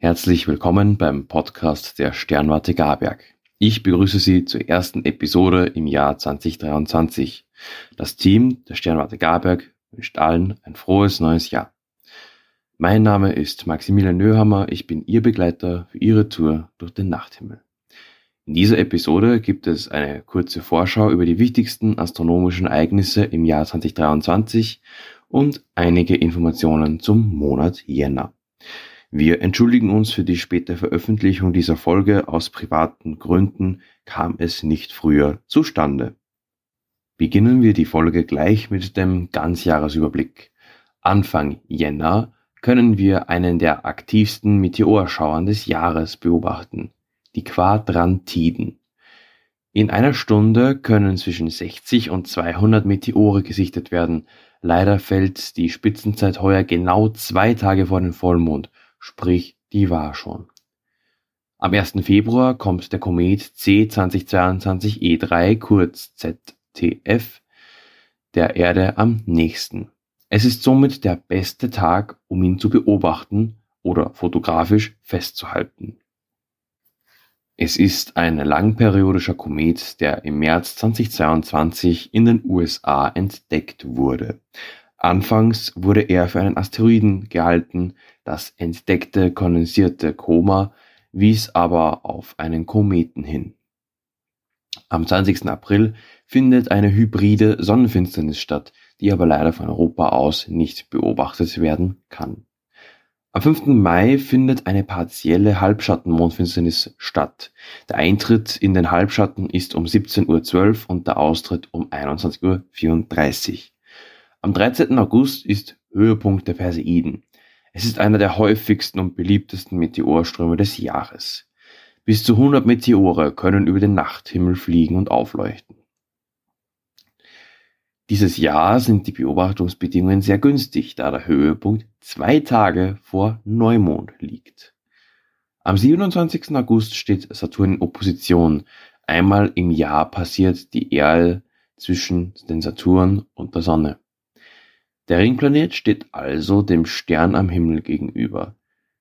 Herzlich willkommen beim Podcast der Sternwarte Garberg. Ich begrüße Sie zur ersten Episode im Jahr 2023. Das Team der Sternwarte Garberg wünscht allen ein frohes neues Jahr. Mein Name ist Maximilian Nöhammer, ich bin Ihr Begleiter für Ihre Tour durch den Nachthimmel. In dieser Episode gibt es eine kurze Vorschau über die wichtigsten astronomischen Ereignisse im Jahr 2023 und einige Informationen zum Monat Jänner. Wir entschuldigen uns für die späte Veröffentlichung dieser Folge. Aus privaten Gründen kam es nicht früher zustande. Beginnen wir die Folge gleich mit dem Ganzjahresüberblick. Anfang Jänner können wir einen der aktivsten Meteorschauern des Jahres beobachten, die Quadrantiden. In einer Stunde können zwischen 60 und 200 Meteore gesichtet werden. Leider fällt die Spitzenzeit heuer genau zwei Tage vor den Vollmond sprich die war schon. Am 1. Februar kommt der Komet C2022 E3 kurz ZTF der Erde am nächsten. Es ist somit der beste Tag, um ihn zu beobachten oder fotografisch festzuhalten. Es ist ein langperiodischer Komet, der im März 2022 in den USA entdeckt wurde. Anfangs wurde er für einen Asteroiden gehalten, das entdeckte kondensierte Koma wies aber auf einen Kometen hin. Am 20. April findet eine hybride Sonnenfinsternis statt, die aber leider von Europa aus nicht beobachtet werden kann. Am 5. Mai findet eine partielle Halbschattenmondfinsternis statt. Der Eintritt in den Halbschatten ist um 17.12 Uhr und der Austritt um 21.34 Uhr. Am 13. August ist Höhepunkt der Perseiden. Es ist einer der häufigsten und beliebtesten Meteorströme des Jahres. Bis zu 100 Meteore können über den Nachthimmel fliegen und aufleuchten. Dieses Jahr sind die Beobachtungsbedingungen sehr günstig, da der Höhepunkt zwei Tage vor Neumond liegt. Am 27. August steht Saturn in Opposition. Einmal im Jahr passiert die Erde zwischen den Saturn und der Sonne. Der Ringplanet steht also dem Stern am Himmel gegenüber.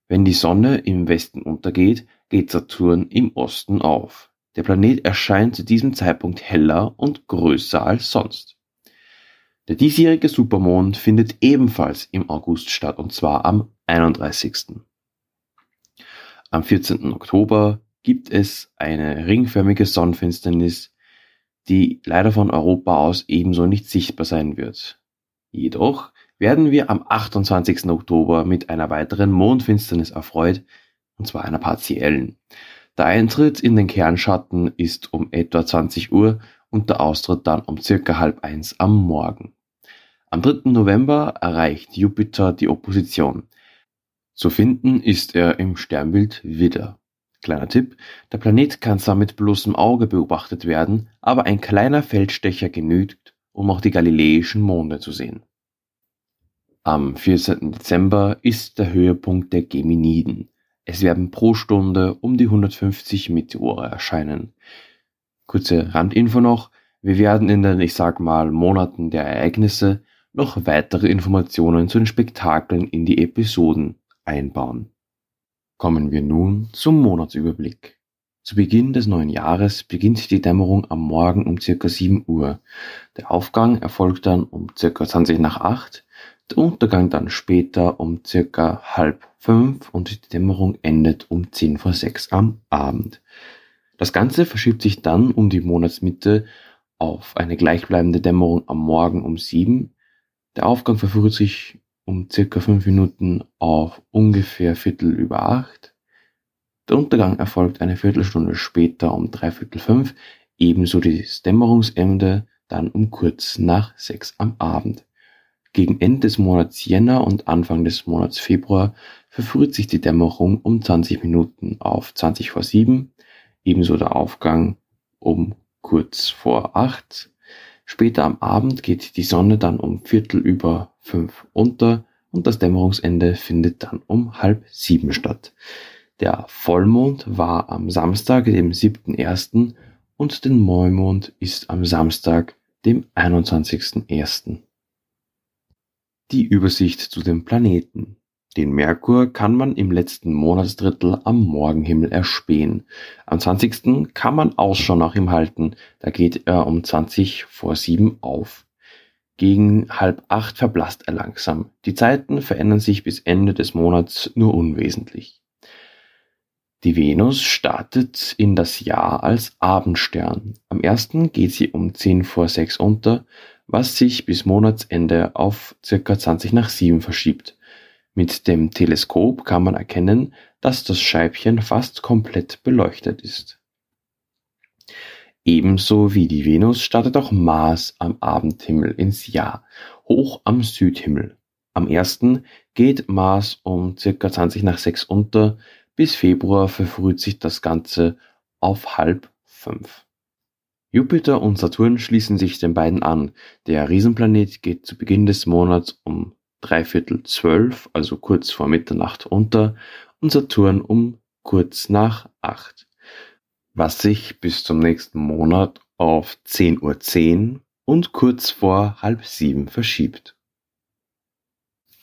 Wenn die Sonne im Westen untergeht, geht Saturn im Osten auf. Der Planet erscheint zu diesem Zeitpunkt heller und größer als sonst. Der diesjährige Supermond findet ebenfalls im August statt, und zwar am 31. Am 14. Oktober gibt es eine ringförmige Sonnenfinsternis, die leider von Europa aus ebenso nicht sichtbar sein wird. Jedoch werden wir am 28. Oktober mit einer weiteren Mondfinsternis erfreut, und zwar einer partiellen. Der Eintritt in den Kernschatten ist um etwa 20 Uhr und der Austritt dann um circa halb eins am Morgen. Am 3. November erreicht Jupiter die Opposition. Zu finden ist er im Sternbild Widder. Kleiner Tipp, der Planet kann zwar mit bloßem Auge beobachtet werden, aber ein kleiner Feldstecher genügt, um auch die galileischen Monde zu sehen. Am 14. Dezember ist der Höhepunkt der Geminiden. Es werden pro Stunde um die 150 Meteore erscheinen. Kurze Randinfo noch, wir werden in den, ich sag mal, Monaten der Ereignisse noch weitere Informationen zu den Spektakeln in die Episoden einbauen. Kommen wir nun zum Monatsüberblick. Zu Beginn des neuen Jahres beginnt die Dämmerung am Morgen um circa 7 Uhr. Der Aufgang erfolgt dann um circa 20 nach 8, der Untergang dann später um circa halb fünf und die Dämmerung endet um 10 vor 6 am Abend. Das Ganze verschiebt sich dann um die Monatsmitte auf eine gleichbleibende Dämmerung am Morgen um 7. Der Aufgang verführt sich um circa 5 Minuten auf ungefähr Viertel über 8 der Untergang erfolgt eine Viertelstunde später um dreiviertel fünf, ebenso das Dämmerungsende dann um kurz nach sechs am Abend. Gegen Ende des Monats Jänner und Anfang des Monats Februar verfrüht sich die Dämmerung um 20 Minuten auf 20 vor 7, ebenso der Aufgang um kurz vor 8. Später am Abend geht die Sonne dann um Viertel über 5 unter und das Dämmerungsende findet dann um halb 7 statt. Der Vollmond war am Samstag, dem 7.1. und der Neumond ist am Samstag, dem 21.1. Die Übersicht zu den Planeten. Den Merkur kann man im letzten Monatsdrittel am Morgenhimmel erspähen. Am 20. kann man Ausschau nach ihm halten, da geht er um 20 vor 7 auf. Gegen halb acht verblasst er langsam. Die Zeiten verändern sich bis Ende des Monats nur unwesentlich. Die Venus startet in das Jahr als Abendstern. Am 1. geht sie um 10 vor 6 unter, was sich bis Monatsende auf circa 20 nach 7 verschiebt. Mit dem Teleskop kann man erkennen, dass das Scheibchen fast komplett beleuchtet ist. Ebenso wie die Venus startet auch Mars am Abendhimmel ins Jahr, hoch am Südhimmel. Am 1. geht Mars um circa 20 nach 6 unter, bis Februar verfrüht sich das Ganze auf halb fünf. Jupiter und Saturn schließen sich den beiden an. Der Riesenplanet geht zu Beginn des Monats um dreiviertel zwölf, also kurz vor Mitternacht unter, und Saturn um kurz nach acht, was sich bis zum nächsten Monat auf 10.10 Uhr 10 und kurz vor halb sieben verschiebt.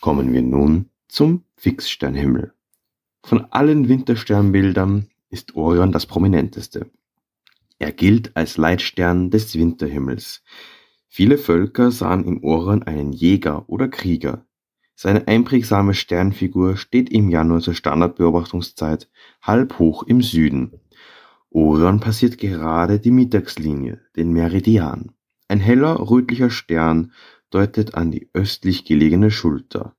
Kommen wir nun zum Fixsternhimmel. Von allen Wintersternbildern ist Orion das prominenteste. Er gilt als Leitstern des Winterhimmels. Viele Völker sahen im Orion einen Jäger oder Krieger. Seine einprägsame Sternfigur steht im Januar zur Standardbeobachtungszeit halb hoch im Süden. Orion passiert gerade die Mittagslinie, den Meridian. Ein heller rötlicher Stern deutet an die östlich gelegene Schulter.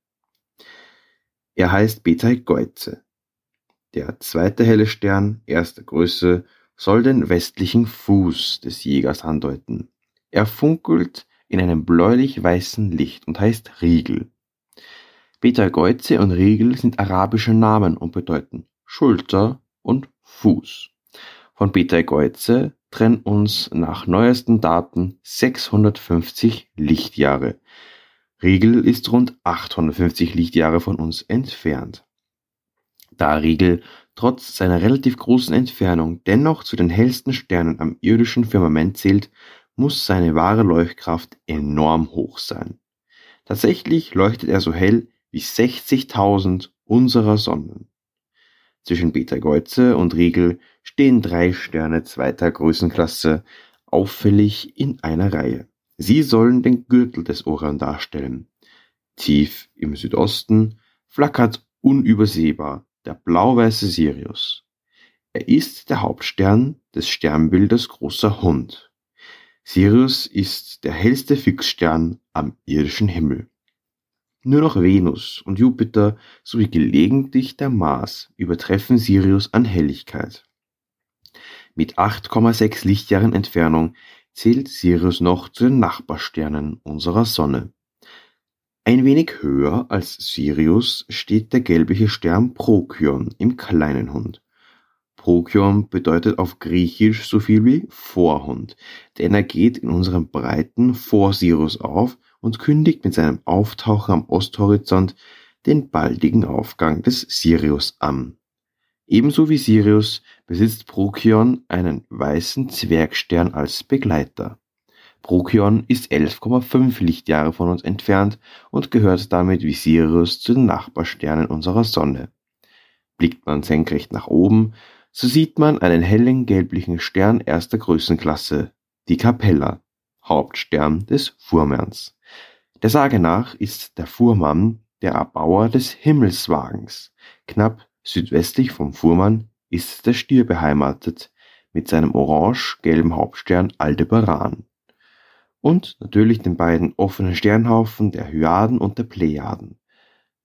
Er heißt Betelgeuse. Der zweite helle Stern, erster Größe, soll den westlichen Fuß des Jägers andeuten. Er funkelt in einem bläulich-weißen Licht und heißt Riegel. Betelgeuse und Riegel sind arabische Namen und bedeuten Schulter und Fuß. Von Betelgeuse trennen uns nach neuesten Daten 650 Lichtjahre. Riegel ist rund 850 Lichtjahre von uns entfernt. Da Riegel trotz seiner relativ großen Entfernung dennoch zu den hellsten Sternen am irdischen Firmament zählt, muss seine wahre Leuchtkraft enorm hoch sein. Tatsächlich leuchtet er so hell wie 60.000 unserer Sonnen. Zwischen Betelgeuse und Riegel stehen drei Sterne zweiter Größenklasse auffällig in einer Reihe. Sie sollen den Gürtel des Orion darstellen. Tief im Südosten flackert unübersehbar der blau-weiße Sirius. Er ist der Hauptstern des Sternbildes Großer Hund. Sirius ist der hellste Fixstern am irdischen Himmel. Nur noch Venus und Jupiter sowie gelegentlich der Mars übertreffen Sirius an Helligkeit. Mit 8,6 Lichtjahren Entfernung zählt Sirius noch zu den Nachbarsternen unserer Sonne. Ein wenig höher als Sirius steht der gelbliche Stern Procyon im kleinen Hund. Procyon bedeutet auf Griechisch so viel wie Vorhund, denn er geht in unserem Breiten vor Sirius auf und kündigt mit seinem Auftauchen am Osthorizont den baldigen Aufgang des Sirius an. Ebenso wie Sirius besitzt Procyon einen weißen Zwergstern als Begleiter. Procyon ist 11,5 Lichtjahre von uns entfernt und gehört damit wie Sirius zu den Nachbarsternen unserer Sonne. Blickt man senkrecht nach oben, so sieht man einen hellen gelblichen Stern erster Größenklasse, die Capella, Hauptstern des Fuhrmanns. Der Sage nach ist der Fuhrmann der Erbauer des Himmelswagens. Knapp südwestlich vom Fuhrmann ist der Stier beheimatet mit seinem orange-gelben Hauptstern Aldebaran. Und natürlich den beiden offenen Sternhaufen der Hyaden und der Plejaden.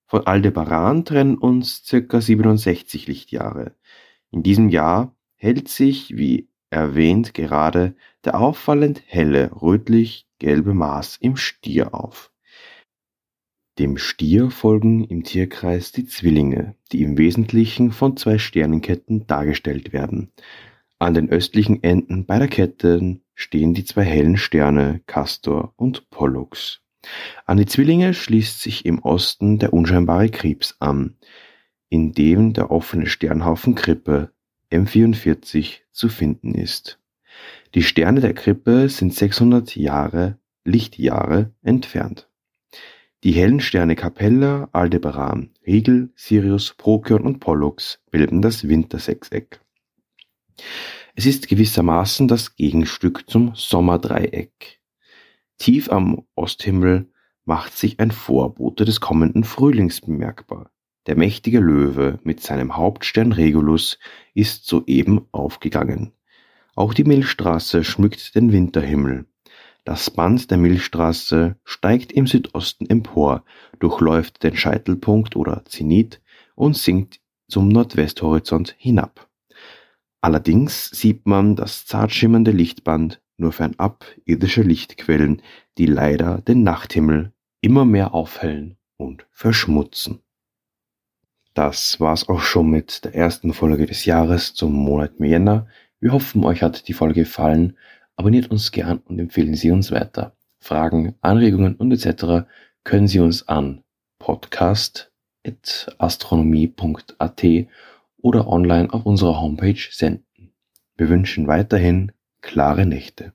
Von Aldebaran trennen uns circa 67 Lichtjahre. In diesem Jahr hält sich, wie erwähnt, gerade der auffallend helle rötlich-gelbe Mars im Stier auf. Dem Stier folgen im Tierkreis die Zwillinge, die im Wesentlichen von zwei Sternenketten dargestellt werden. An den östlichen Enden beider Ketten stehen die zwei hellen Sterne Castor und Pollux. An die Zwillinge schließt sich im Osten der unscheinbare Krebs an, in dem der offene Sternhaufen Krippe M44 zu finden ist. Die Sterne der Krippe sind 600 Jahre Lichtjahre entfernt. Die hellen Sterne Capella, Aldebaran, Rigel, Sirius, Procyon und Pollux bilden das Wintersechseck. Es ist gewissermaßen das Gegenstück zum Sommerdreieck. Tief am Osthimmel macht sich ein Vorbote des kommenden Frühlings bemerkbar. Der mächtige Löwe mit seinem Hauptstern Regulus ist soeben aufgegangen. Auch die Milchstraße schmückt den Winterhimmel. Das Band der Milchstraße steigt im Südosten empor, durchläuft den Scheitelpunkt oder Zenit und sinkt zum Nordwesthorizont hinab. Allerdings sieht man das zart schimmernde Lichtband nur fernab irdischer Lichtquellen, die leider den Nachthimmel immer mehr aufhellen und verschmutzen. Das war's auch schon mit der ersten Folge des Jahres zum Monat Jänner. Wir hoffen, euch hat die Folge gefallen. Abonniert uns gern und empfehlen Sie uns weiter. Fragen, Anregungen und etc. können Sie uns an podcast.astronomie.at oder online auf unserer Homepage senden. Wir wünschen weiterhin klare Nächte.